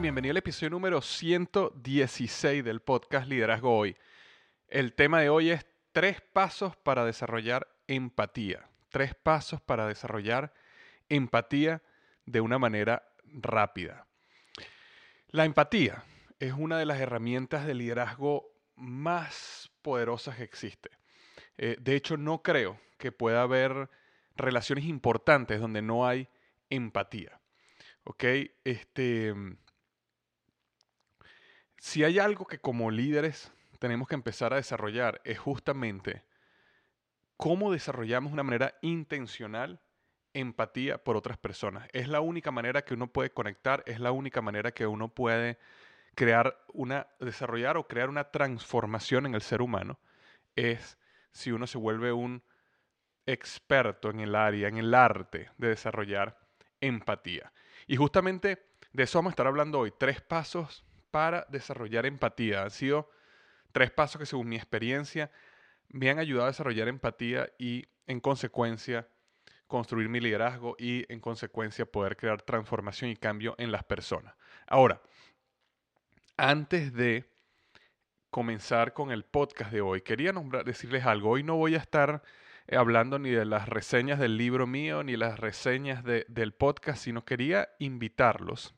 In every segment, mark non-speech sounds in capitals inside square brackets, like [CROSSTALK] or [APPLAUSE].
Bienvenido al episodio número 116 del podcast Liderazgo Hoy. El tema de hoy es tres pasos para desarrollar empatía. Tres pasos para desarrollar empatía de una manera rápida. La empatía es una de las herramientas de liderazgo más poderosas que existe. Eh, de hecho, no creo que pueda haber relaciones importantes donde no hay empatía. ¿Ok? Este si hay algo que como líderes tenemos que empezar a desarrollar es justamente cómo desarrollamos de una manera intencional empatía por otras personas. Es la única manera que uno puede conectar, es la única manera que uno puede crear una, desarrollar o crear una transformación en el ser humano, es si uno se vuelve un experto en el área, en el arte de desarrollar empatía. Y justamente de eso vamos a estar hablando hoy, tres pasos para desarrollar empatía. Han sido tres pasos que según mi experiencia me han ayudado a desarrollar empatía y en consecuencia construir mi liderazgo y en consecuencia poder crear transformación y cambio en las personas. Ahora, antes de comenzar con el podcast de hoy, quería decirles algo. Hoy no voy a estar eh, hablando ni de las reseñas del libro mío ni las reseñas del podcast, sino quería invitarlos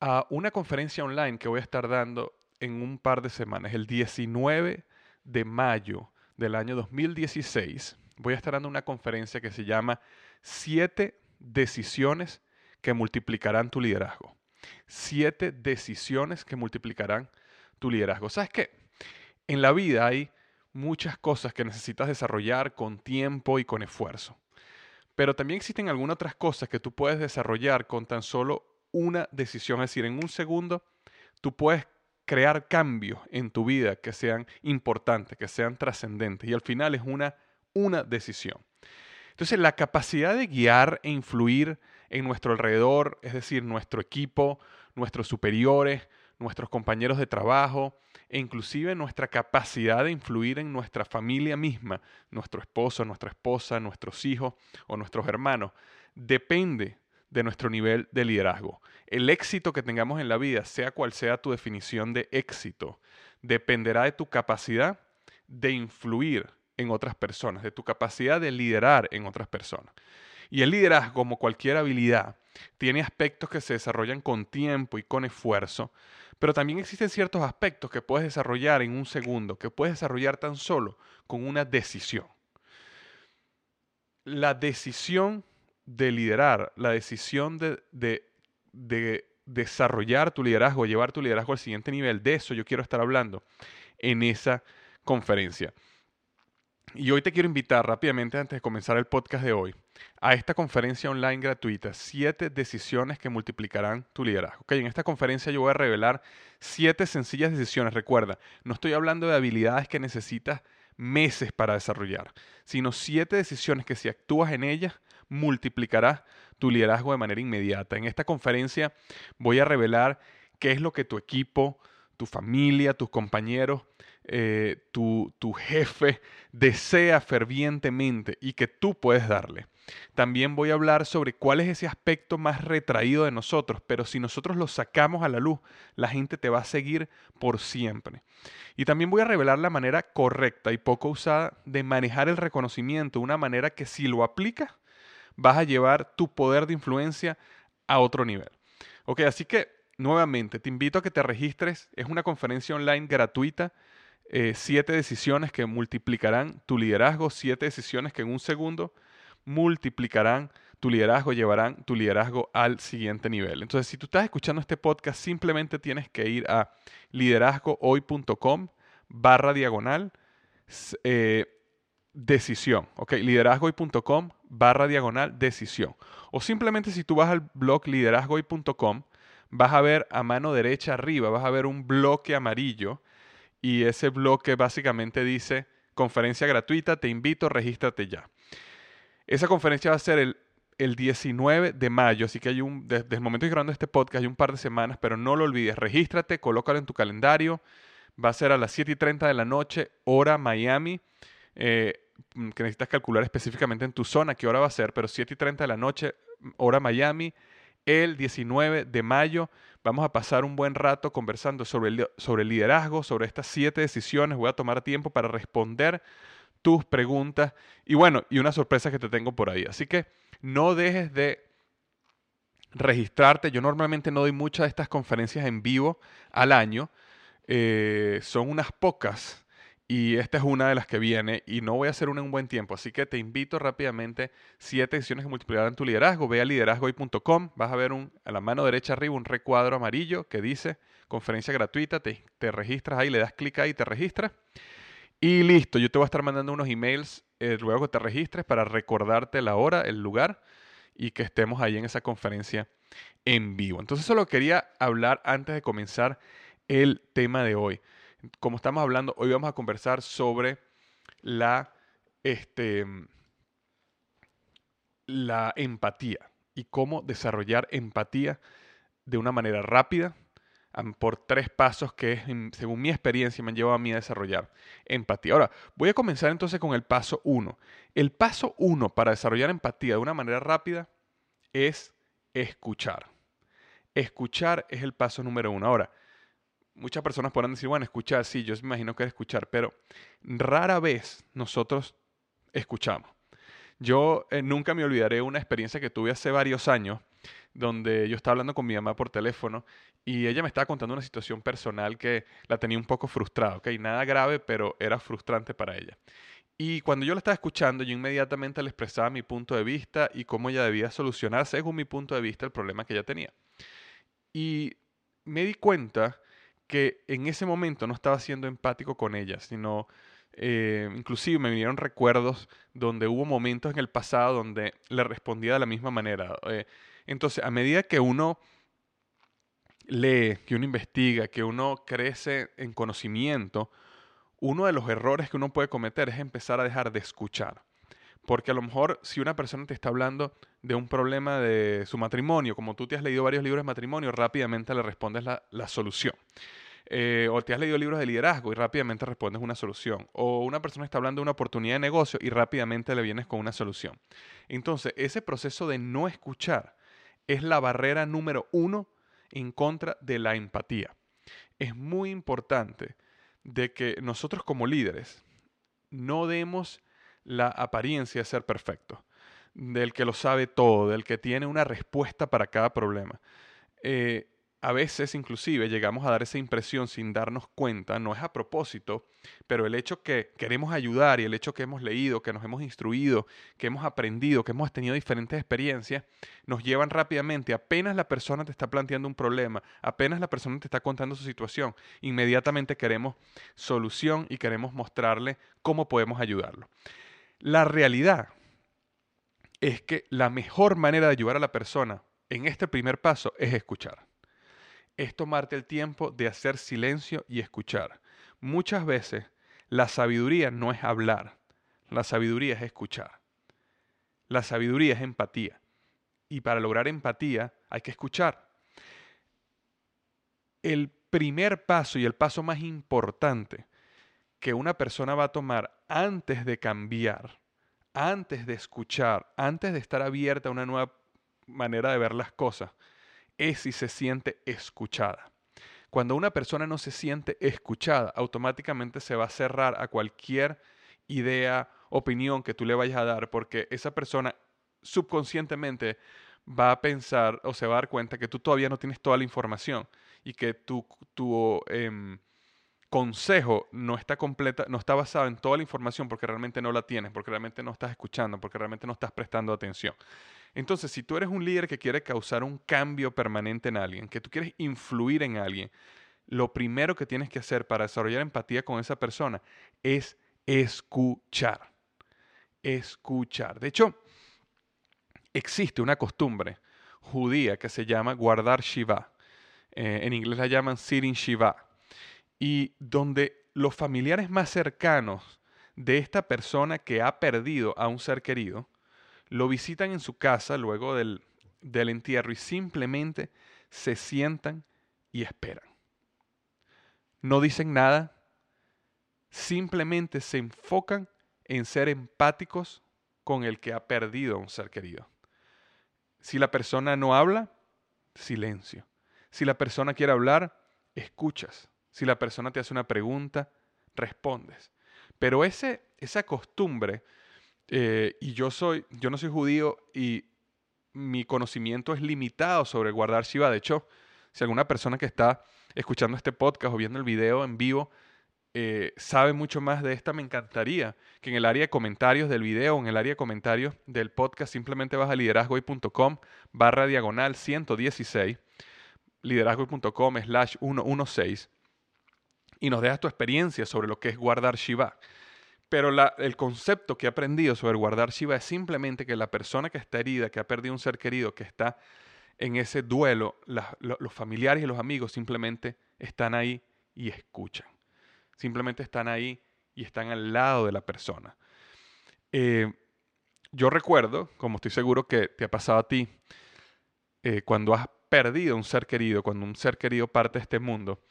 a una conferencia online que voy a estar dando en un par de semanas, el 19 de mayo del año 2016. Voy a estar dando una conferencia que se llama Siete decisiones que multiplicarán tu liderazgo. Siete decisiones que multiplicarán tu liderazgo. ¿Sabes qué? En la vida hay muchas cosas que necesitas desarrollar con tiempo y con esfuerzo. Pero también existen algunas otras cosas que tú puedes desarrollar con tan solo una decisión. Es decir, en un segundo tú puedes crear cambios en tu vida que sean importantes, que sean trascendentes. Y al final es una, una decisión. Entonces, la capacidad de guiar e influir en nuestro alrededor, es decir, nuestro equipo, nuestros superiores, nuestros compañeros de trabajo e inclusive nuestra capacidad de influir en nuestra familia misma, nuestro esposo, nuestra esposa, nuestros hijos o nuestros hermanos, depende de nuestro nivel de liderazgo. El éxito que tengamos en la vida, sea cual sea tu definición de éxito, dependerá de tu capacidad de influir en otras personas, de tu capacidad de liderar en otras personas. Y el liderazgo, como cualquier habilidad, tiene aspectos que se desarrollan con tiempo y con esfuerzo, pero también existen ciertos aspectos que puedes desarrollar en un segundo, que puedes desarrollar tan solo con una decisión. La decisión de liderar, la decisión de, de, desarrollar tu liderazgo, llevar tu liderazgo al siguiente nivel, de eso yo quiero estar hablando en esa conferencia. Y hoy te quiero invitar rápidamente, antes de comenzar el podcast de hoy, a esta conferencia online gratuita, siete decisiones que multiplicarán tu liderazgo. Okay, en esta conferencia yo voy a revelar siete sencillas decisiones. Recuerda, no estoy hablando de habilidades que necesitas meses para desarrollar, sino siete decisiones que si actúas en ellas, multiplicarás tu liderazgo de manera inmediata. En esta conferencia voy a revelar qué es lo que tu equipo, tu familia, tus compañeros eh, tu, tu jefe desea fervientemente y que tú puedes darle. También voy a hablar sobre cuál es ese aspecto más retraído de nosotros, pero si nosotros lo sacamos a la luz, la gente te va a seguir por siempre. Y también voy a revelar la manera correcta y poco usada de manejar el reconocimiento, una manera que si lo aplicas, vas a llevar tu poder de influencia a otro nivel. Ok, así que nuevamente te invito a que te registres. Es una conferencia online gratuita eh, siete decisiones que multiplicarán tu liderazgo, siete decisiones que en un segundo multiplicarán tu liderazgo, llevarán tu liderazgo al siguiente nivel. Entonces, si tú estás escuchando este podcast, simplemente tienes que ir a liderazgohoy.com barra diagonal eh, decisión, ¿ok? Liderazgohoy.com barra diagonal decisión. O simplemente si tú vas al blog liderazgohoy.com, vas a ver a mano derecha arriba, vas a ver un bloque amarillo y ese bloque básicamente dice conferencia gratuita, te invito, regístrate ya. Esa conferencia va a ser el, el 19 de mayo, así que hay un, desde el momento que grabando este podcast hay un par de semanas, pero no lo olvides, regístrate, colócalo en tu calendario, va a ser a las 7 y 30 de la noche, hora Miami, eh, que necesitas calcular específicamente en tu zona qué hora va a ser, pero 7 y 30 de la noche, hora Miami, el 19 de mayo. Vamos a pasar un buen rato conversando sobre el, sobre liderazgo, sobre estas siete decisiones. Voy a tomar tiempo para responder tus preguntas y bueno, y una sorpresa que te tengo por ahí. Así que no dejes de registrarte. Yo normalmente no doy muchas de estas conferencias en vivo al año. Eh, son unas pocas y esta es una de las que viene y no voy a hacer una en un buen tiempo. Así que te invito rápidamente, siete decisiones que multiplicarán tu liderazgo. Ve a liderazgohoy.com, vas a ver a la mano derecha arriba un recuadro amarillo que dice conferencia gratuita. Te, registras ahí, le das clic ahí y te registras. Y listo, yo te voy a estar mandando unos emails eh, luego que te registres para recordarte la hora, el lugar y que estemos ahí en esa conferencia en vivo. Entonces solo quería hablar antes de comenzar el tema de hoy como estamos hablando, hoy vamos a conversar sobre la, este, la empatía y cómo desarrollar empatía de una manera rápida por tres pasos que, según mi experiencia, me han llevado a mí a desarrollar empatía. Ahora, voy a comenzar entonces con el paso uno. El paso uno para desarrollar empatía de una manera rápida es escuchar. Escuchar es el paso número uno. Ahora, muchas personas podrán decir, bueno, escuchar, sí, yo me imagino que es escuchar, pero rara vez nosotros escuchamos. Yo eh, nunca me olvidaré una experiencia que tuve hace varios años, donde yo estaba hablando con mi mamá por teléfono y ella me estaba contando una situación personal que la tenía un poco frustrada, ¿ok? Nada grave, pero era frustrante para ella. Y cuando yo la estaba escuchando, yo inmediatamente le expresaba mi punto de vista y cómo ella debía solucionar, según mi punto de vista, el problema que ella tenía. Y me di cuenta que en ese momento no estaba siendo empático con ella, sino eh, inclusive me vinieron recuerdos donde hubo momentos en el pasado donde le respondía de la misma manera. Eh, entonces, a medida que uno lee, que uno investiga, que uno crece en conocimiento, uno de los errores que uno puede cometer es empezar a dejar de escuchar. Porque a lo mejor si una persona te está hablando de un problema de su matrimonio, como tú te has leído varios libros de matrimonio, rápidamente le respondes la, solución. Eh, o te has leído libros de liderazgo y rápidamente respondes una solución. O una persona está hablando de una oportunidad de negocio y rápidamente le vienes con una solución. Entonces, ese proceso de no escuchar es la barrera número uno en contra de la empatía. Es muy importante de que nosotros como líderes no demos la apariencia de ser perfecto, del que lo sabe todo, del que tiene una respuesta para cada problema. Eh, a veces inclusive llegamos a dar esa impresión sin darnos cuenta, no es a propósito, pero el hecho que queremos ayudar y el hecho que hemos leído, que nos hemos instruido, que hemos aprendido, que hemos tenido diferentes experiencias, nos llevan rápidamente, apenas la persona te está planteando un problema, apenas la persona te está contando su situación, inmediatamente queremos solución y queremos mostrarle cómo podemos ayudarlo. La realidad es que la mejor manera de ayudar a la persona en este primer paso es escuchar es tomarte el tiempo de hacer silencio y escuchar. Muchas veces la sabiduría no es hablar, la sabiduría es escuchar. La sabiduría es empatía. Y para lograr empatía hay que escuchar. El primer paso y el paso más importante que una persona va a tomar antes de cambiar, antes de escuchar, antes de estar abierta a una nueva manera de ver las cosas, es si se siente escuchada. Cuando una persona no se siente escuchada, automáticamente se va a cerrar a cualquier idea, opinión que tú le vayas a dar, porque esa persona subconscientemente va a pensar o se va a dar cuenta que tú todavía no tienes toda la información y que tu, tu em, consejo no está completa, no está basado en toda la información porque realmente no la tienes, porque realmente no estás escuchando, porque realmente no estás prestando atención. Entonces, si tú eres un líder que quiere causar un cambio permanente en alguien, que tú quieres influir en alguien, lo primero que tienes que hacer para desarrollar empatía con esa persona es escuchar. Escuchar. De hecho, existe una costumbre judía que se llama guardar Shiva. Eh, en inglés la llaman sitting Shiva. Y donde los familiares más cercanos de esta persona que ha perdido a un ser querido lo visitan en su casa luego del, del entierro y simplemente se sientan y esperan. No dicen nada, simplemente se enfocan en ser empáticos con el que ha perdido a un ser querido. Si la persona no habla, silencio. Si la persona quiere hablar, escuchas. Si la persona te hace una pregunta, respondes. Pero ese, esa costumbre eh, y yo soy, yo no soy judío y mi conocimiento es limitado sobre guardar Shiva. De hecho, si alguna persona que está escuchando este podcast o viendo el video en vivo eh, sabe mucho más de esta, me encantaría que en el área de comentarios del video en el área de comentarios del podcast simplemente vas a liderazgoy.com barra diagonal 116, liderazgoy.com slash 116 y nos dejas tu experiencia sobre lo que es guardar Shiva. Pero el concepto que he aprendido sobre guardar Shiva es simplemente que la persona que está herida, que ha perdido un ser querido, que está en ese duelo, los familiares y los amigos simplemente están ahí y escuchan. Simplemente están ahí y están al lado de la persona. Eh, yo recuerdo, como estoy seguro que te ha pasado a ti, eh, cuando has perdido un ser querido, cuando un ser querido parte de este mundo,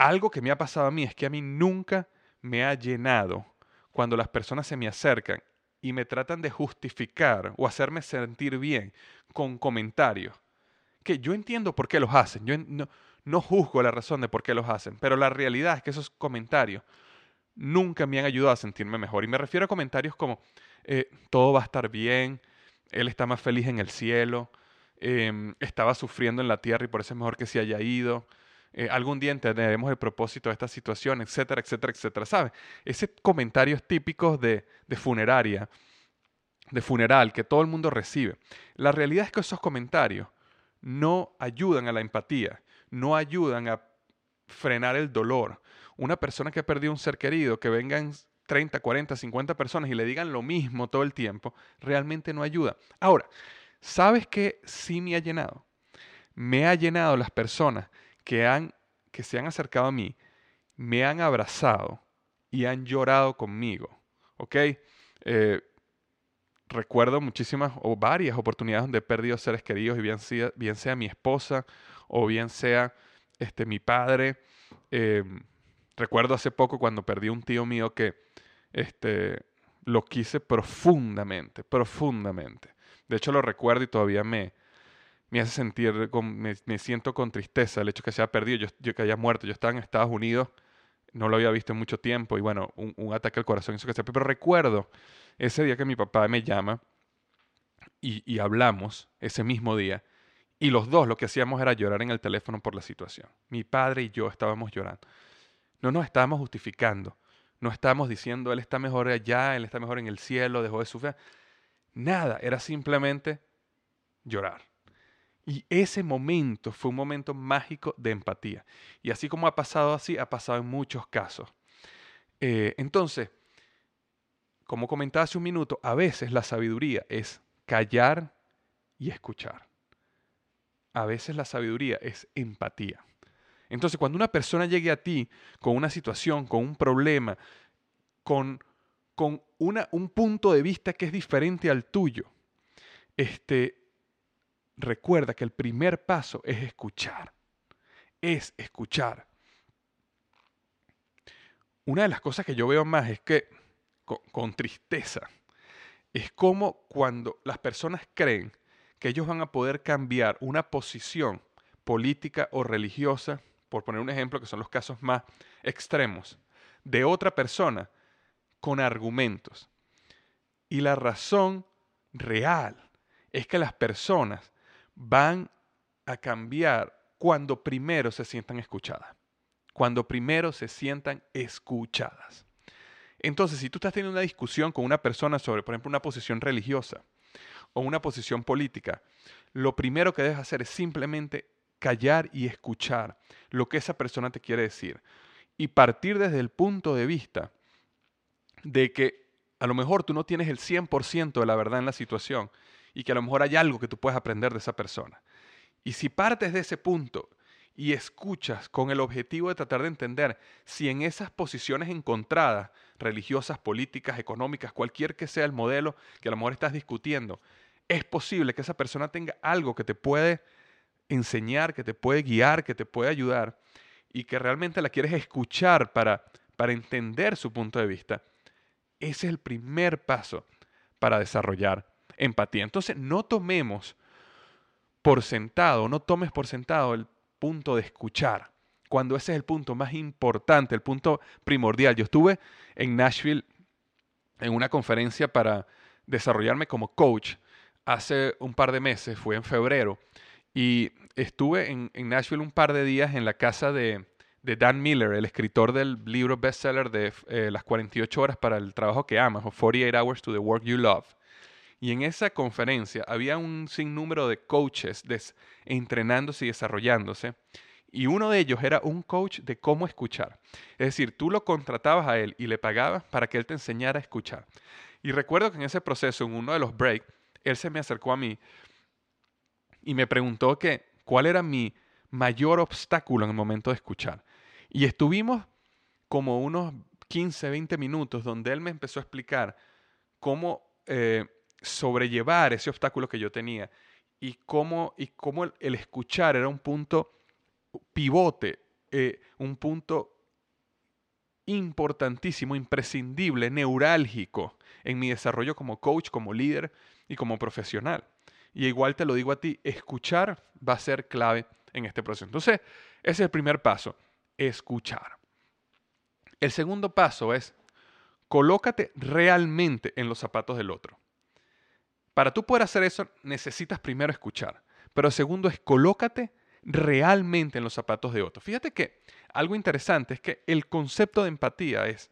algo que me ha pasado a mí es que a mí nunca me ha llenado cuando las personas se me acercan y me tratan de justificar o hacerme sentir bien con comentarios, que yo entiendo por qué los hacen, yo no, juzgo la razón de por qué los hacen, pero la realidad es que esos comentarios nunca me han ayudado a sentirme mejor. Y me refiero a comentarios como, eh, todo va a estar bien, él está más feliz en el cielo, em, estaba sufriendo en la tierra y por eso es mejor que se haya ido, eh, algún día entenderemos el propósito de esta situación, etcétera, etcétera, etcétera. ¿Sabes? Ese comentarios típicos de, de funeraria, de funeral, que todo el mundo recibe. La realidad es que esos comentarios no ayudan a la empatía, no ayudan a frenar el dolor. Una persona que ha perdido un ser querido, que vengan 30, 40, 50 personas y le digan lo mismo todo el tiempo, realmente no ayuda. Ahora, ¿sabes qué sí me ha llenado? Me ha llenado las personas que, han, que se han acercado a mí, me han abrazado y han llorado conmigo. ¿Ok? Eh, recuerdo muchísimas o varias oportunidades donde he perdido seres queridos y bien sea, bien sea mi esposa o bien sea este, mi padre. Em, recuerdo hace poco cuando perdí un tío mío que este, lo quise profundamente, profundamente. De hecho lo recuerdo y todavía me, me hace sentir, me, siento con tristeza el hecho que se haya perdido, yo, que haya muerto. Yo estaba en Estados Unidos, no lo había visto en mucho tiempo y bueno, un, ataque al corazón hizo que se Pero recuerdo ese día que mi papá me llama y, hablamos ese mismo día Y los dos lo que hacíamos era llorar en el teléfono por la situación. Mi padre y yo estábamos llorando. No nos estábamos justificando. No estábamos diciendo, él está mejor allá, él está mejor en el cielo, dejó de sufrir. Nada, era simplemente llorar. Y ese momento fue un momento mágico de empatía. Y así como ha pasado así, ha pasado en muchos casos. Eh, entonces, como comentaba hace un minuto, a veces la sabiduría es callar y escuchar. A veces la sabiduría es empatía. Entonces, cuando una persona llegue a ti con una situación, con un problema, con, con una, un punto de vista que es diferente al tuyo, este, recuerda que el primer paso es escuchar. Es escuchar. Una de las cosas que yo veo más es que, con, tristeza, es como cuando las personas creen que ellos van a poder cambiar una posición política o religiosa, por poner un ejemplo que son los casos más extremos, de otra persona con argumentos. Y la razón real es que las personas van a cambiar cuando primero se sientan escuchadas. Cuando primero se sientan escuchadas. Entonces, si tú estás teniendo una discusión con una persona sobre, por ejemplo, una posición religiosa o una posición política, lo primero que debes hacer es simplemente callar y escuchar lo que esa persona te quiere decir. Y partir desde el punto de vista de que a lo mejor tú no tienes el 100% de la verdad en la situación y que a lo mejor hay algo que tú puedes aprender de esa persona. Y si partes de ese punto y escuchas con el objetivo de tratar de entender si en esas posiciones encontradas, religiosas, políticas, económicas, cualquier que sea el modelo que a lo mejor estás discutiendo, es posible que esa persona tenga algo que te puede enseñar, que te puede guiar, que te puede ayudar y que realmente la quieres escuchar para, para entender su punto de vista, ese es el primer paso para desarrollar empatía. Entonces, no tomemos por sentado, no tomes por sentado el punto de escuchar, cuando ese es el punto más importante, el punto primordial. Yo estuve en Nashville en una conferencia para desarrollarme como coach hace un par de meses, fue en febrero, y estuve en, Nashville un par de días en la casa de, Dan Miller, el escritor del libro bestseller de eh, Las 48 horas para el trabajo que amas, o 48 Hours to the Work You Love. Y en esa conferencia había un sinnúmero de coaches entrenándose y desarrollándose. Y uno de ellos era un coach de cómo escuchar. Es decir, tú lo contratabas a él y le pagabas para que él te enseñara a escuchar. Y recuerdo que en ese proceso, en uno de los breaks, él se me acercó a mí y me preguntó que cuál era mi mayor obstáculo en el momento de escuchar. Y estuvimos como unos 15, 20 minutos donde él me empezó a explicar cómo eh, sobrellevar ese obstáculo que yo tenía y cómo, y cómo el, escuchar era un punto pivote, eh, un punto importantísimo, imprescindible, neurálgico en mi desarrollo como coach, como líder y como profesional. Y igual te lo digo a ti, escuchar va a ser clave en este proceso. Entonces, ese es el primer paso, escuchar. El segundo paso es, colócate realmente en los zapatos del otro. Para tú poder hacer eso, necesitas primero escuchar. Pero segundo es colócate realmente en los zapatos de otro. Fíjate que algo interesante es que el concepto de empatía es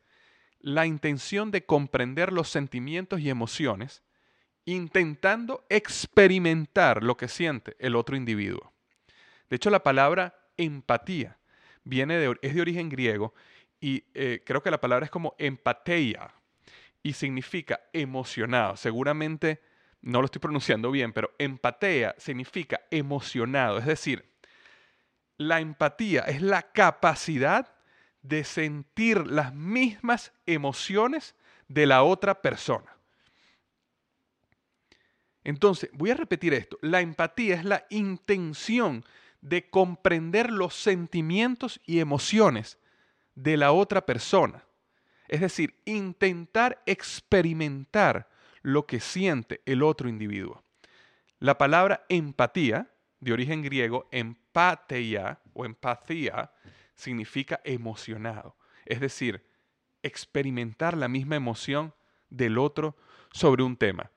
la intención de comprender los sentimientos y emociones intentando experimentar lo que siente el otro individuo. De hecho, la palabra empatía viene de, es de origen griego y eh, creo que la palabra es como empateia y significa emocionado. Seguramente no lo estoy pronunciando bien, pero empatea significa emocionado. Es decir, la empatía es la capacidad de sentir las mismas emociones de la otra persona. Entonces, voy a repetir esto. La empatía es la intención de comprender los sentimientos y emociones de la otra persona. Es decir, intentar experimentar lo que siente el otro individuo. La palabra empatía, de origen griego, empatia o empatía, significa emocionado. Es decir, experimentar la misma emoción del otro sobre un tema.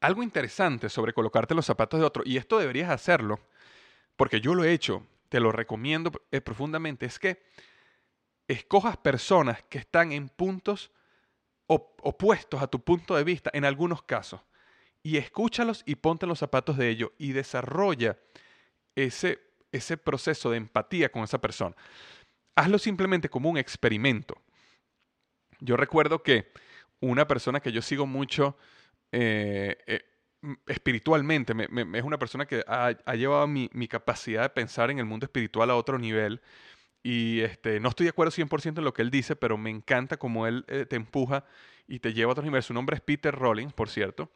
algo interesante sobre colocarte los zapatos de otro, y esto deberías hacerlo, porque yo lo he hecho, te lo recomiendo eh, profundamente, es que escojas personas que están en puntos opuestos a tu punto de vista en algunos casos y escúchalos y ponte en los zapatos de ellos y desarrolla ese, ese proceso de empatía con esa persona. Hazlo simplemente como un experimento. Yo recuerdo que una persona que yo sigo mucho eh, eh, espiritualmente, es una persona que ha, llevado mi, capacidad de pensar en el mundo espiritual a otro nivel. Y este, no estoy de acuerdo 100% en lo que él dice, pero me encanta cómo él eh, te empuja y te lleva a otro nivel. Su nombre es Peter Rollins, por cierto.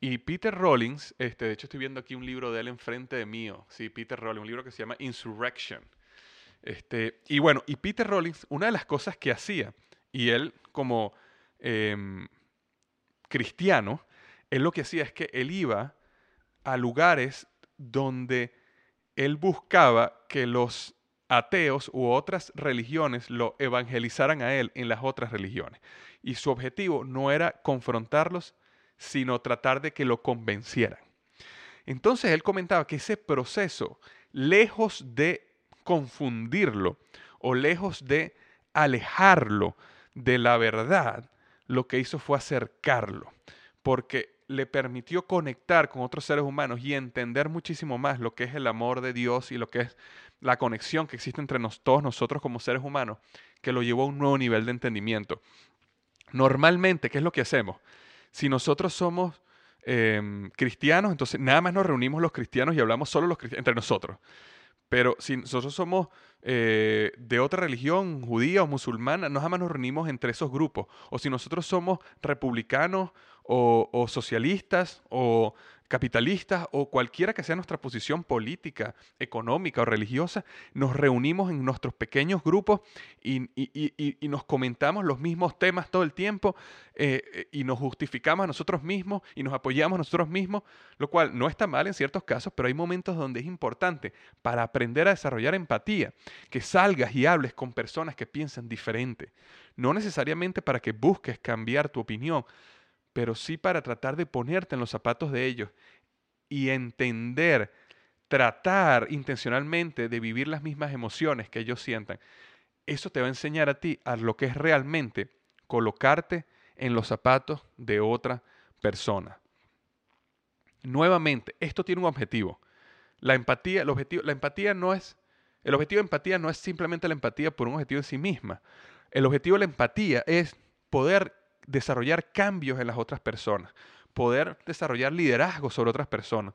Y Peter Rollins, este, de hecho estoy viendo aquí un libro de él enfrente de mío, sí, Peter Rollins, un libro que se llama Insurrection. Este, y bueno, y Peter Rollins, una de las cosas que hacía, y él como em, cristiano, él lo que hacía es que él iba a lugares donde él buscaba que los ateos u otras religiones lo evangelizaran a él en las otras religiones. Y su objetivo no era confrontarlos, sino tratar de que lo convencieran. Entonces él comentaba que ese proceso, lejos de confundirlo o lejos de alejarlo de la verdad, lo que hizo fue acercarlo, porque le permitió conectar con otros seres humanos y entender muchísimo más lo que es el amor de Dios y lo que es la conexión que existe entre todos nosotros como seres humanos, que lo llevó a un nuevo nivel de entendimiento. Normalmente, ¿qué es lo que hacemos? Si nosotros somos em, cristianos, entonces nada más nos reunimos los cristianos y hablamos solo los entre nosotros. Pero si nosotros somos eh, de otra religión, judía o musulmana, no jamás nos reunimos entre esos grupos. O si nosotros somos republicanos o, socialistas o capitalistas o cualquiera que sea nuestra posición política, económica o religiosa, nos reunimos en nuestros pequeños grupos y, nos comentamos los mismos temas todo el tiempo eh, eh, y nos justificamos a nosotros mismos y nos apoyamos a nosotros mismos, lo cual no está mal en ciertos casos, pero hay momentos donde es importante para aprender a desarrollar empatía, que salgas y hables con personas que piensan diferente, no necesariamente para que busques cambiar tu opinión, pero sí para tratar de ponerte en los zapatos de ellos y entender, tratar intencionalmente de vivir las mismas emociones que ellos sientan. Eso te va a enseñar a ti a lo que es realmente colocarte en los zapatos de otra persona. Nuevamente, esto tiene un objetivo. La empatía, el objetivo, la empatía no es, el objetivo de empatía no es simplemente la empatía por un objetivo en sí misma. El objetivo de la empatía es poder desarrollar cambios en las otras personas, poder desarrollar liderazgo sobre otras personas,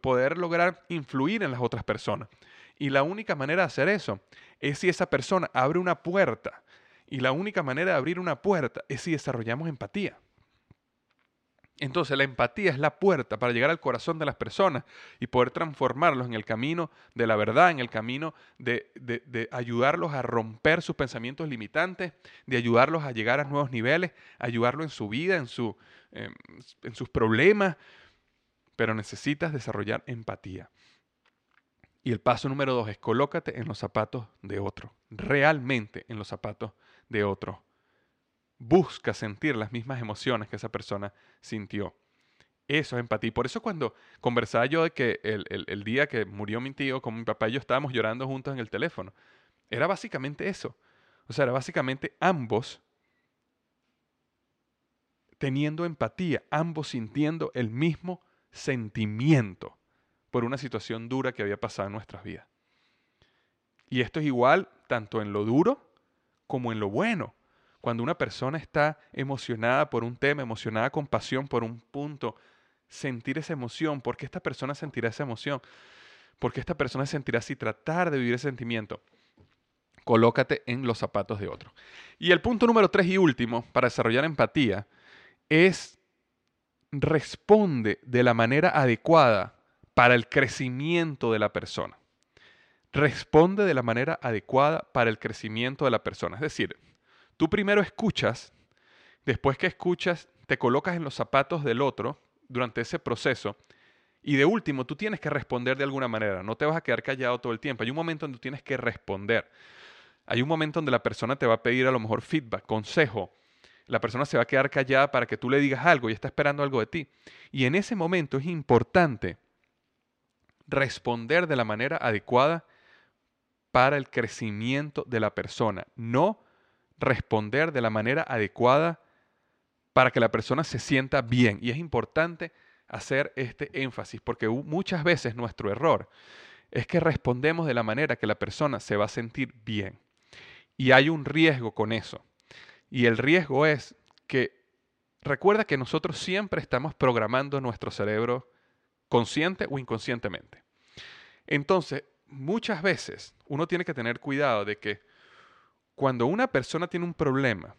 poder lograr influir en las otras personas. Y la única manera de hacer eso es si esa persona abre una puerta. Y la única manera de abrir una puerta es si desarrollamos empatía. Entonces la empatía es la puerta para llegar al corazón de las personas y poder transformarlos en el camino de la verdad, en el camino de, ayudarlos a romper sus pensamientos limitantes, de ayudarlos a llegar a nuevos niveles, ayudarlos en su vida, en, su, em, en sus problemas. Pero necesitas desarrollar empatía. Y el paso número dos es colócate en los zapatos de otro, realmente en los zapatos de otro busca sentir las mismas emociones que esa persona sintió. Eso es empatía. Por eso cuando conversaba yo de que el, día que murió mi tío con mi papá y yo estábamos llorando juntos en el teléfono, era básicamente eso. O sea, era básicamente ambos teniendo empatía, ambos sintiendo el mismo sentimiento por una situación dura que había pasado en nuestras vidas. Y esto es igual tanto en lo duro como en lo bueno. Cuando una persona está emocionada por un tema, emocionada con pasión por un punto, sentir esa emoción, ¿por qué esta persona sentirá esa emoción? ¿Por qué esta persona sentirá así? Tratar de vivir ese sentimiento. Colócate en los zapatos de otro. Y el punto número tres y último para desarrollar empatía es responde de la manera adecuada para el crecimiento de la persona. Responde de la manera adecuada para el crecimiento de la persona. Es decir, Tú primero escuchas, después que escuchas, te colocas en los zapatos del otro durante ese proceso y de último, tú tienes que responder de alguna manera, no te vas a quedar callado todo el tiempo. Hay un momento tú tienes que responder. Hay un momento donde la persona te va a pedir a lo mejor feedback, consejo, la persona se va a quedar callada para que tú le digas algo y está esperando algo de ti. Y en ese momento es importante responder de la manera adecuada para el crecimiento de la persona, no responder de la manera adecuada para que la persona se sienta bien. Y es importante hacer este énfasis porque muchas veces nuestro error es que respondemos de la manera que la persona se va a sentir bien. Y hay un riesgo con eso. Y el riesgo es que recuerda que nosotros siempre estamos programando nuestro cerebro consciente o inconscientemente. Entonces, muchas veces uno tiene que tener cuidado de que cuando una persona tiene un problema,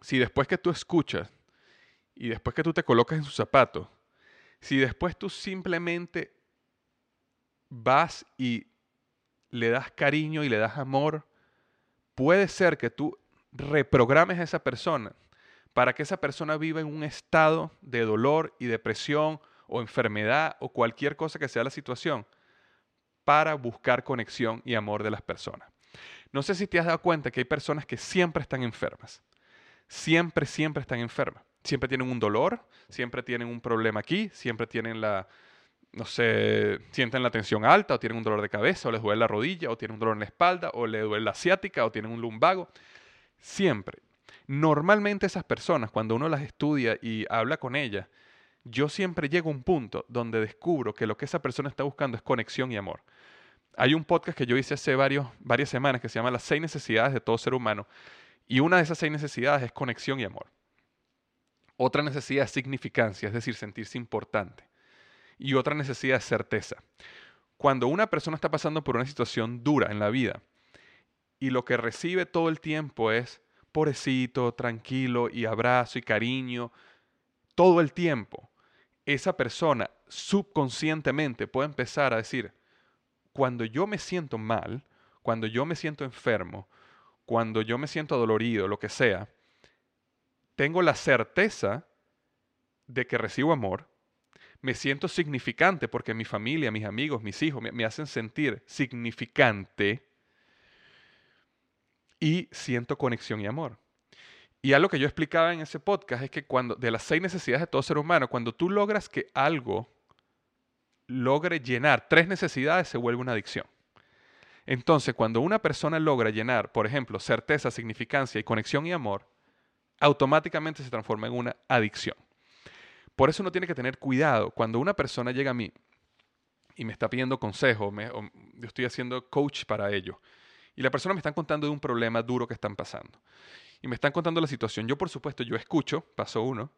si después que tú escuchas y después que tú te colocas en sus zapatos, si después tú simplemente vas y le das cariño y le das amor, puede ser que tú reprogrames a esa persona para que esa persona viva en un estado de dolor y depresión o enfermedad o cualquier cosa que sea la situación para buscar conexión y amor de las personas. No sé si te has dado cuenta que hay personas que siempre están enfermas. Siempre, siempre están enfermas. Siempre tienen un dolor, siempre tienen un problema aquí, siempre tienen la, no sé, sienten la tensión alta o tienen un dolor de cabeza o les duele la rodilla o tienen un dolor en la espalda o les duele la asiática o tienen un lumbago. Siempre. Normalmente esas personas, cuando uno las estudia y habla con ellas, yo siempre llego a un punto donde descubro que lo que esa persona está buscando es conexión y amor. Hay un podcast que yo hice hace varios, varias semanas que se llama Las seis necesidades de todo ser humano. Y una de esas seis necesidades es conexión y amor. Otra necesidad es significancia, es decir, sentirse importante y otra necesidad es certeza. Cuando una persona está pasando por una situación dura en la vida y lo que recibe todo el tiempo es pobrecito, tranquilo y abrazo y cariño, todo el tiempo, esa persona subconscientemente puede empezar a decir, cuando yo me siento mal, cuando yo me siento enfermo, cuando yo me siento dolorido, lo que sea, tengo la certeza de que recibo amor, me siento significante porque mi familia, mis amigos, mis hijos me, hacen sentir significante y siento conexión y amor. Y algo que yo explicaba en ese podcast es que cuando, de las seis necesidades de todo ser humano, cuando tú logras que algo logre llenar tres necesidades, se vuelve una adicción. Entonces, cuando una persona logra llenar, por ejemplo, certeza, significancia y conexión y amor, automáticamente se transforma en una adicción. Por eso uno tiene que tener cuidado. Cuando una persona llega a mí y me está pidiendo consejo, yo estoy haciendo coach para ello, y la persona me está contando de un problema duro que están pasando, y me están contando la situación, yo por supuesto, yo escucho, paso uno,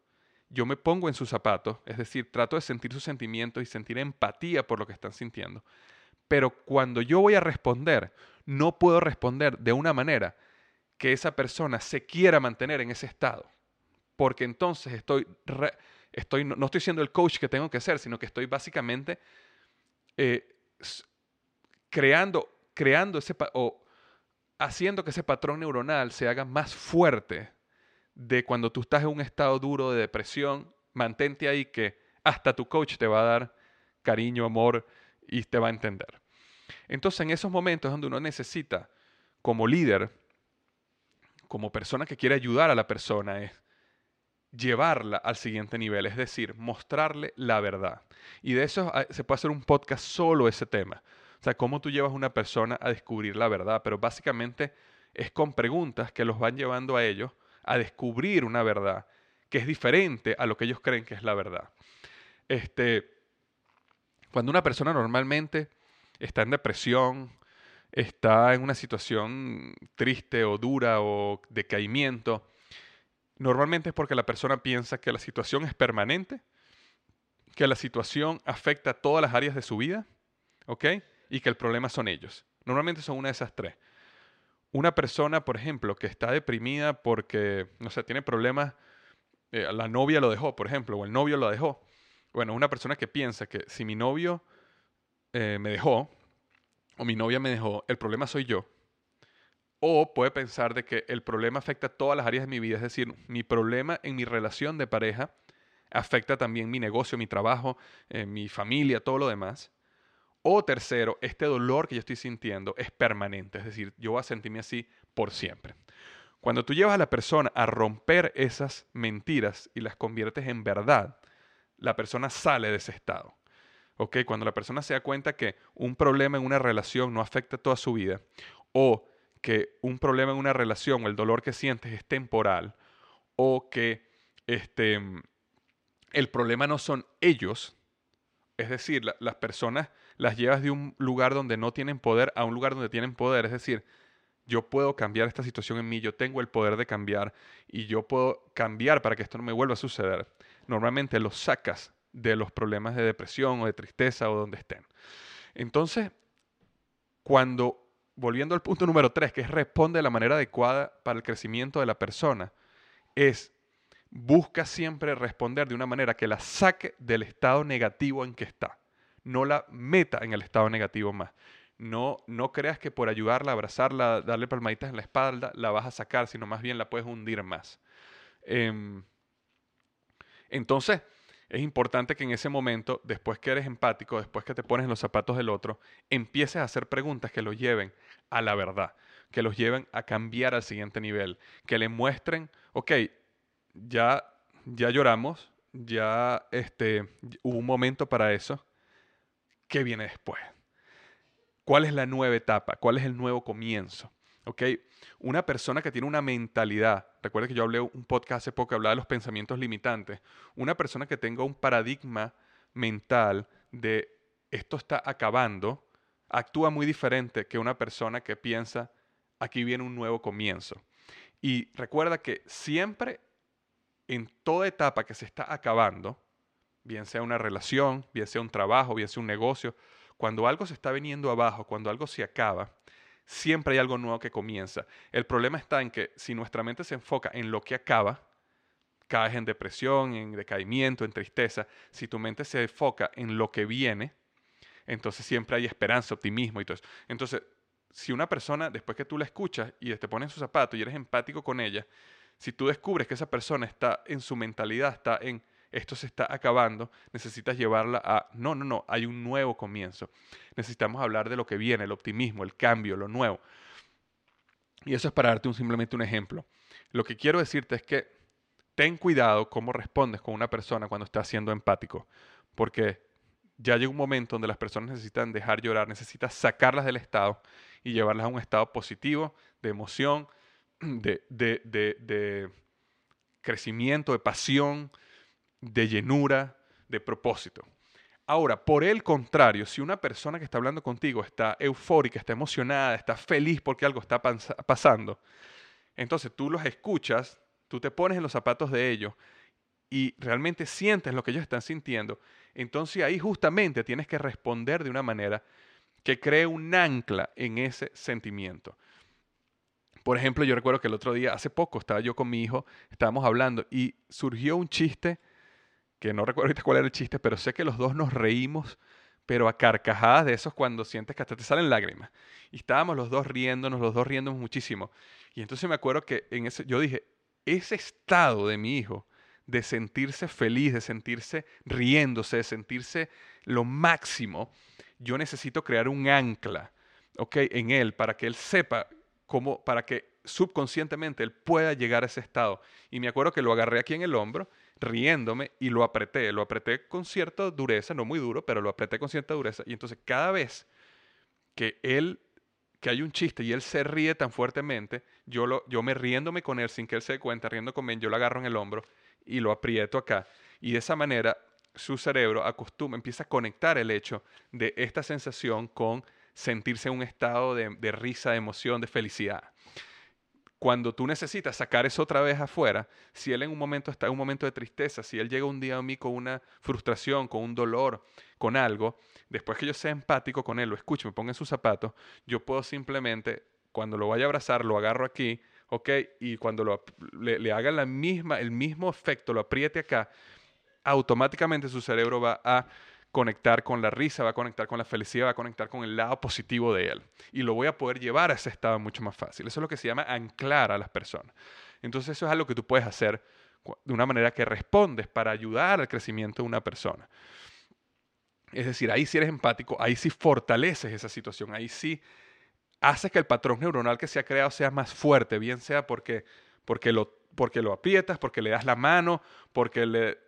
yo me pongo en sus zapatos, es decir, trato de sentir sus sentimientos y sentir empatía por lo que están sintiendo. Pero cuando yo voy a responder, no puedo responder de una manera que esa persona se quiera mantener en ese estado, porque entonces estoy estoy, no, estoy siendo el coach que tengo que ser, sino que estoy básicamente eh, creando, creando ese, o haciendo que ese patrón neuronal se haga más fuerte de cuando tú estás en un estado duro de depresión, mantente ahí que hasta tu coach te va a dar cariño, amor y te va a entender. Entonces en esos momentos donde uno necesita, como líder, como persona que quiere ayudar a la persona, es llevarla al siguiente nivel, es decir, mostrarle la verdad. Y de eso ah, se puede hacer un podcast solo ese tema. O sea, cómo tú llevas a una persona a descubrir la verdad, pero básicamente es con preguntas que los van llevando a ellos a descubrir una verdad que es diferente a lo que ellos creen que es la verdad. Este, cuando una persona normalmente está en depresión, está en una situación triste o dura o decaimiento, Normalmente es porque la persona piensa que la situación es permanente, que la situación afecta a todas las áreas de su vida, ¿ok? Y que el problema son ellos. Normalmente son una de esas tres. Una persona, por ejemplo, que está deprimida porque, no sé, tiene problemas, eh, la novia lo dejó, por ejemplo, o el novio lo dejó. Bueno, una persona que piensa que si mi novio eh, me dejó, o mi novia me dejó, el problema soy yo, o puede pensar de que el problema afecta a todas las áreas de mi vida, es decir, mi problema en mi relación de pareja afecta también mi negocio, mi trabajo, eh, mi familia, todo lo demás. O tercero, este dolor que yo estoy sintiendo es permanente, es decir, yo voy a sentirme así por siempre. Cuando tú llevas a la persona a romper esas mentiras y las conviertes en verdad, la persona sale de ese estado. ¿Ok? Cuando la persona se da cuenta que un problema en una relación no afecta toda su vida, o que un problema en una relación, o el dolor que sientes es temporal, o que este, el problema no son ellos, es decir, las personas las llevas de un lugar donde no tienen poder a un lugar donde tienen poder, es decir, yo puedo cambiar esta situación en mí, yo tengo el poder de cambiar y yo puedo cambiar para que esto no me vuelva a suceder. Normalmente los sacas de los problemas de depresión o de tristeza o donde estén. Entonces, cuando, volviendo al punto número tres, que es responde de la manera adecuada para el crecimiento de la persona, es busca siempre responder de una manera que la saque del estado negativo en que está, no la meta en el estado negativo más. No, no creas que por ayudarla, abrazarla, darle palmaditas en la espalda, la vas a sacar, sino más bien la puedes hundir más. Em, entonces, es importante que en ese momento, después que eres empático, después que te pones en los zapatos del otro, empieces a hacer preguntas que lo lleven a la verdad, que los lleven a cambiar al siguiente nivel, que le muestren, ok, ya, ya lloramos, ya este, hubo un momento para eso, ¿qué viene después? ¿Cuál es la nueva etapa? ¿Cuál es el nuevo comienzo? ¿Ok? Una persona que tiene una mentalidad, recuerda que yo hablé un podcast hace poco, hablaba de los pensamientos limitantes, una persona que tenga un paradigma mental de esto está acabando, actúa muy diferente que una persona que piensa aquí viene un nuevo comienzo. Y recuerda que siempre en toda etapa que se está acabando, bien sea una relación, bien sea un trabajo, bien sea un negocio, cuando algo se está viniendo abajo, cuando algo se acaba, siempre hay algo nuevo que comienza. El problema está en que si nuestra mente se enfoca en lo que acaba, caes en depresión, en decaimiento, en tristeza. Si tu mente se enfoca en lo que viene, entonces siempre hay esperanza, optimismo y todo eso. Entonces, si una persona, después que tú la escuchas y te pones en su zapato y eres empático con ella, si tú descubres que esa persona está en su mentalidad, está en esto se está acabando, necesitas llevarla a, no, no, no, hay un nuevo comienzo. Necesitamos hablar de lo que viene, el optimismo, el cambio, lo nuevo. Y eso es para darte un, simplemente un ejemplo. Lo que quiero decirte es que ten cuidado cómo respondes con una persona cuando estás siendo empático, porque ya llega un momento donde las personas necesitan dejar llorar, necesitas sacarlas del estado y llevarlas a un estado positivo, de emoción, [CLEARS THROAT] de, crecimiento, de pasión, de llenura, de propósito. Ahora, por el contrario, si una persona que está hablando contigo está eufórica, está emocionada, está feliz porque algo está pasando, entonces tú los escuchas, tú te pones en los zapatos de ellos y realmente sientes lo que ellos están sintiendo, entonces ahí justamente tienes que responder de una manera que cree un ancla en ese sentimiento. Por ejemplo, yo recuerdo que el otro día, hace poco, estaba yo con mi hijo, estábamos hablando y surgió un chiste que no recuerdo ahorita cuál era el chiste, pero sé que los dos nos reímos, pero a carcajadas de esos cuando sientes que hasta te salen lágrimas. Y estábamos los dos riéndonos, los dos riéndonos muchísimo. Y entonces me acuerdo que en ese, yo dije, ese estado de mi hijo, de sentirse feliz, de sentirse riéndose, de sentirse lo máximo, yo necesito crear un ancla, ¿ok? En él, para que él sepa cómo, para que subconscientemente él pueda llegar a ese estado. Y me acuerdo que lo agarré aquí en el hombro riéndome y lo apreté. Lo apreté con cierta dureza, no muy duro, pero lo apreté con cierta dureza. Y entonces cada vez que él, que hay un chiste y él se ríe tan fuertemente, yo, lo, yo me riéndome con él sin que él se dé cuenta, riendo con él, yo lo agarro en el hombro y lo aprieto acá. Y de esa manera su cerebro acostumbra, empieza a conectar el hecho de esta sensación con sentirse en un estado de, de risa, de emoción, de felicidad cuando tú necesitas sacar eso otra vez afuera, si él en un momento está en un momento de tristeza, si él llega un día a mí con una frustración, con un dolor, con algo, después que yo sea empático con él, lo escucho, me ponga en sus zapatos, yo puedo simplemente, cuando lo vaya a abrazar, lo agarro aquí, ¿ok? Y cuando le haga la misma, el mismo efecto, lo apriete acá, automáticamente su cerebro va a conectar con la risa, va a conectar con la felicidad, va a conectar con el lado positivo de él. Y lo voy a poder llevar a ese estado mucho más fácil. Eso es lo que se llama anclar a las personas. Entonces eso es algo que tú puedes hacer de una manera que respondes para ayudar al crecimiento de una persona. Es decir, ahí sí eres empático, ahí sí fortaleces esa situación, ahí sí hace que el patrón neuronal que se ha creado sea más fuerte, bien sea porque, porque, lo, porque lo aprietas, porque le das la mano, porque le,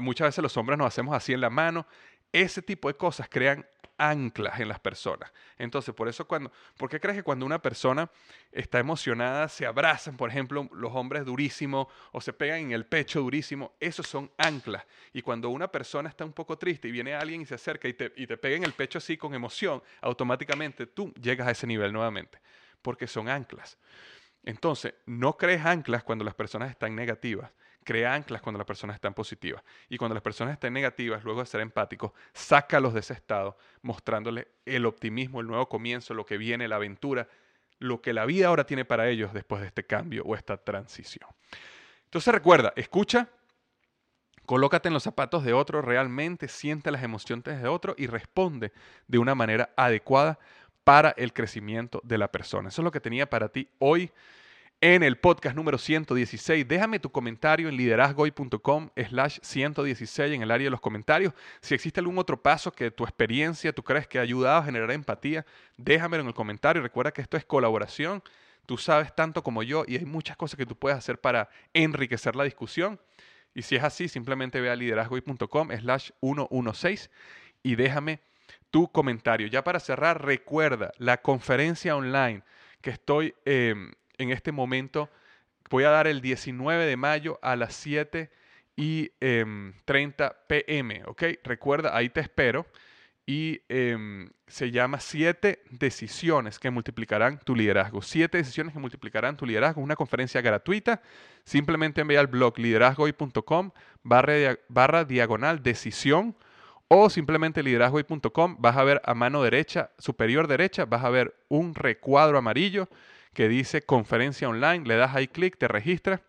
muchas veces los hombres nos hacemos así en la mano. Ese tipo de cosas crean anclas en las personas. Entonces, por eso cuando, ¿por qué crees que cuando una persona está emocionada se abrazan, por ejemplo, los hombres durísimos o se pegan en el pecho durísimo? Esos son anclas. Y cuando una persona está un poco triste y viene alguien y se acerca y te, y te pega en el pecho así con emoción, automáticamente tú llegas a ese nivel nuevamente, porque son anclas. Entonces, no crees anclas cuando las personas están negativas crea anclas cuando las personas están positivas. Y cuando las personas están negativas, luego de ser empáticos, sácalos de ese estado, mostrándole el optimismo, el nuevo comienzo, lo que viene, la aventura, lo que la vida ahora tiene para ellos después de este cambio o esta transición. Entonces recuerda, escucha, colócate en los zapatos de otro, realmente siente las emociones de otro y responde de una manera adecuada para el crecimiento de la persona. Eso es lo que tenía para ti hoy en el podcast número 116. Déjame tu comentario en liderazgoy.com slash 116 en el área de los comentarios. Si existe algún otro paso que tu experiencia tú crees que ha ayudado a generar empatía, déjamelo en el comentario. Recuerda que esto es colaboración. Tú sabes tanto como yo y hay muchas cosas que tú puedes hacer para enriquecer la discusión. Y si es así, simplemente ve a liderazgoy.com slash 116 y déjame tu comentario. Ya para cerrar, recuerda la conferencia online que estoy... Em, en este momento. Voy a dar el 19 de mayo a las 7 y 30 em, pm. Recuerda, ahí te espero. Y em, se llama Siete decisiones que multiplicarán tu liderazgo. Siete decisiones que multiplicarán tu liderazgo. Una conferencia gratuita. Simplemente envía al blog liderazgoy.com barra, barra diagonal decisión o simplemente liderazgoy.com. Vas a ver a mano derecha, superior derecha, vas a ver un recuadro amarillo que dice conferencia online, le das ahí clic, te registras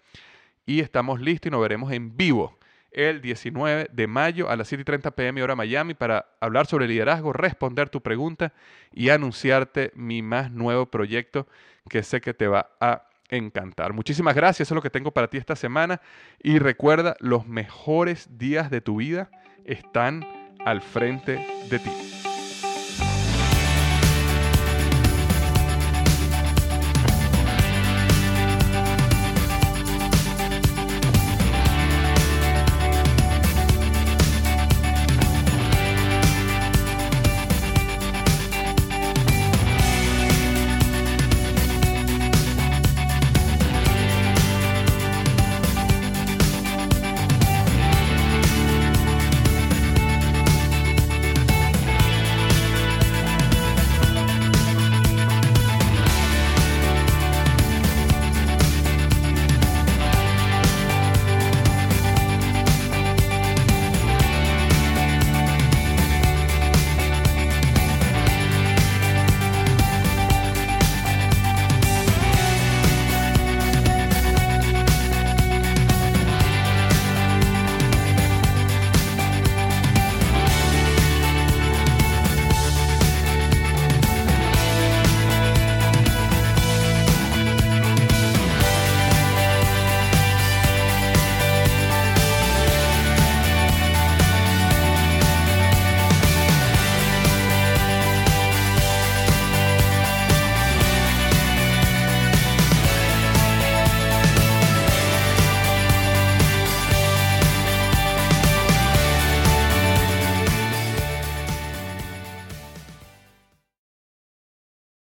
y estamos listos y nos veremos en vivo el 19 de mayo a las 7:30 pm hora Miami para hablar sobre liderazgo, responder tu pregunta y anunciarte mi más nuevo proyecto que sé que te va a encantar. Muchísimas gracias, eso es lo que tengo para ti esta semana y recuerda, los mejores días de tu vida están al frente de ti.